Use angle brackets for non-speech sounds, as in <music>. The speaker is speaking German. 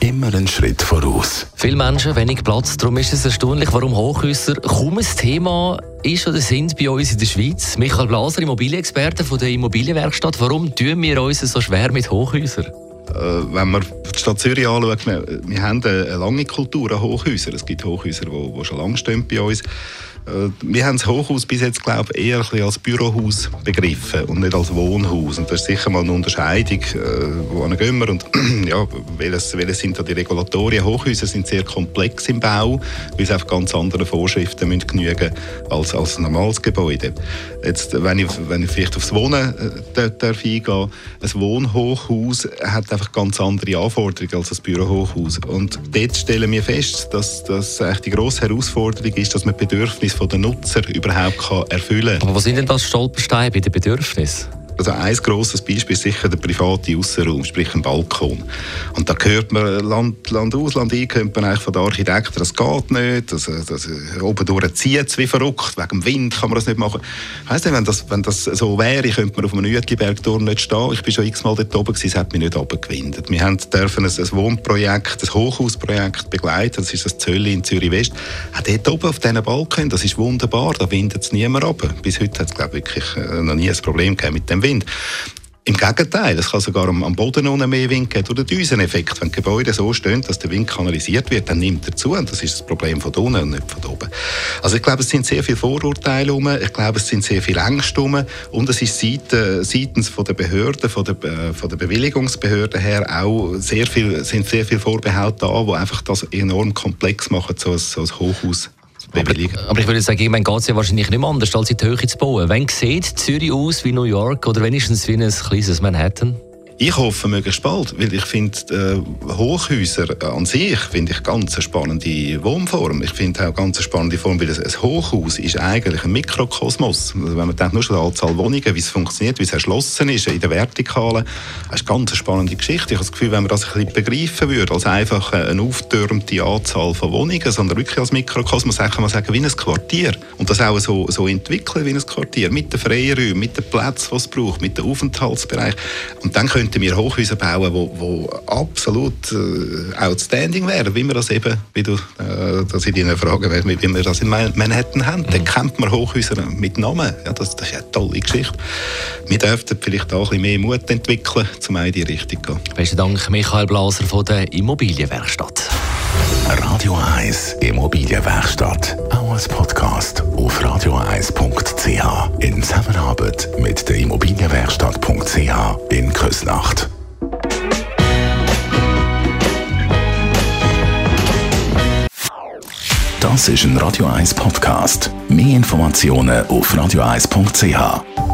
Immer einen Schritt voraus. Viele Menschen, wenig Platz. Darum ist es erstaunlich, warum Hochhäuser kaum ein Thema ist oder sind bei uns in der Schweiz. Michael Blaser, Immobilienexperte von der Immobilienwerkstatt. Warum tun wir uns so schwer mit Hochhäusern? Äh, wenn man die Stadt Zürich anschaut, wir, wir haben eine lange Kultur an Hochhäusern. Es gibt Hochhäuser, die, schon lange stehen bei uns. Äh, wir haben das Hochhaus bis jetzt glaube eher als Bürohaus begriffen und nicht als Wohnhaus. Und das ist sicher mal eine Unterscheidung, äh, wohin gehen wir und <clears throat> ja, welches, welches sind da die Regulatorien. Hochhäuser sind sehr komplex im Bau, weil sie auf ganz andere Vorschriften müssen genügen als, als ein normales Gebäude. Jetzt, wenn ich, wenn ich vielleicht aufs Wohnen äh, darf eingehen, ein Wohnhochhaus hat einfach ganz andere Anforderungen als ein Bürohochhaus. Und dort stellen wir fest, dass, eigentlich die grosse Herausforderung ist, dass man Bedürfnisse der Nutzer überhaupt kann erfüllen kann. Aber was sind denn das Stolpersteine bei den Bedürfnissen? Also ein grosses Beispiel ist sicher der private Aussenraum, sprich ein Balkon. Und da hört man Land, Land aus, Land ein, hört man eigentlich von den Architekten, das geht nicht, das, das, oben durch zieht es wie verrückt, wegen dem Wind kann man das nicht machen. Weißt du, wenn das, wenn das so wäre, könnte man auf einem Uetlibergturm nicht stehen. Ich bin schon x-mal dort oben gewesen, es hat mich nicht runtergewindet. Wir haben dürfen ein, ein Wohnprojekt, ein Hochhausprojekt begleiten, das ist das Zölli in Zürich-West. Auch dort oben auf diesen Balkon, das ist wunderbar, da windet es niemand runter. Bis heute hat es, glaube ich, wirklich äh, noch nie ein Problem mit dem Wind. Wind. Im Gegenteil, es kann sogar am, Boden unten mehr Wind geben durch den Düseneffekt. Wenn Gebäude so stehen, dass der Wind kanalisiert wird, dann nimmt er zu. Und das ist das Problem von unten und nicht von oben. Also ich glaube, es sind sehr viele Vorurteile rum. Ich glaube, es sind sehr viele Ängste rum. Und es ist seitens von der Behörden, von der, äh, von der Bewilligungsbehörden her auch sehr viel, sind sehr viele Vorbehalte da, die einfach das enorm komplex machen, so ein, so ein Hochhaus aber, aber, ich würde sagen, ich meine, geht es ja wahrscheinlich nicht mehr anders, als in die Höhe zu bauen. Wann sieht Zürich aus wie New York oder wenigstens wie ein kleines Manhattan? Ich hoffe möglichst bald, weil ich finde äh, Hochhäuser an sich finde ich ganz eine spannende Wohnform. Ich finde auch ganz eine spannende Form, weil ein Hochhaus ist eigentlich ein Mikrokosmos. Also wenn man denkt, nur schon die Anzahl Wohnungen, wie es funktioniert, wie es erschlossen ist in der Vertikalen, das ist eine ganz spannende Geschichte. Ich habe das Gefühl, wenn man das ein bisschen begreifen würde, als einfach eine auftürmte Anzahl von Wohnungen, sondern wirklich als Mikrokosmos, kann man sagen, wie ein Quartier. Und das auch so, so entwickeln wie ein Quartier, mit den freien Räumen, mit den Plätzen, die es braucht, mit dem Aufenthaltsbereich. Und dann könnten wir Hochhäuser bauen, wo, wo absolut äh, outstanding wären, wie wir das eben, wie du äh, das in deinen Fragen, wie wir das in Manhattan haben. Mhm. Dann kennt man Hochhäuser mit Namen. Ja, das, das ist eine tolle Geschichte. Wir dürften vielleicht auch ein bisschen mehr Mut entwickeln, um in die Richtung zu gehen. Besten Dank, Michael Blaser von der Immobilienwerkstatt. Radio 1 Immobilienwerkstatt. Auch als Podcast auf radio1.ch. In Zusammenarbeit mit der Immobilienwerkstatt.ch in Küsnacht. Das ist ein Radio 1 Podcast. Mehr Informationen auf radio1.ch.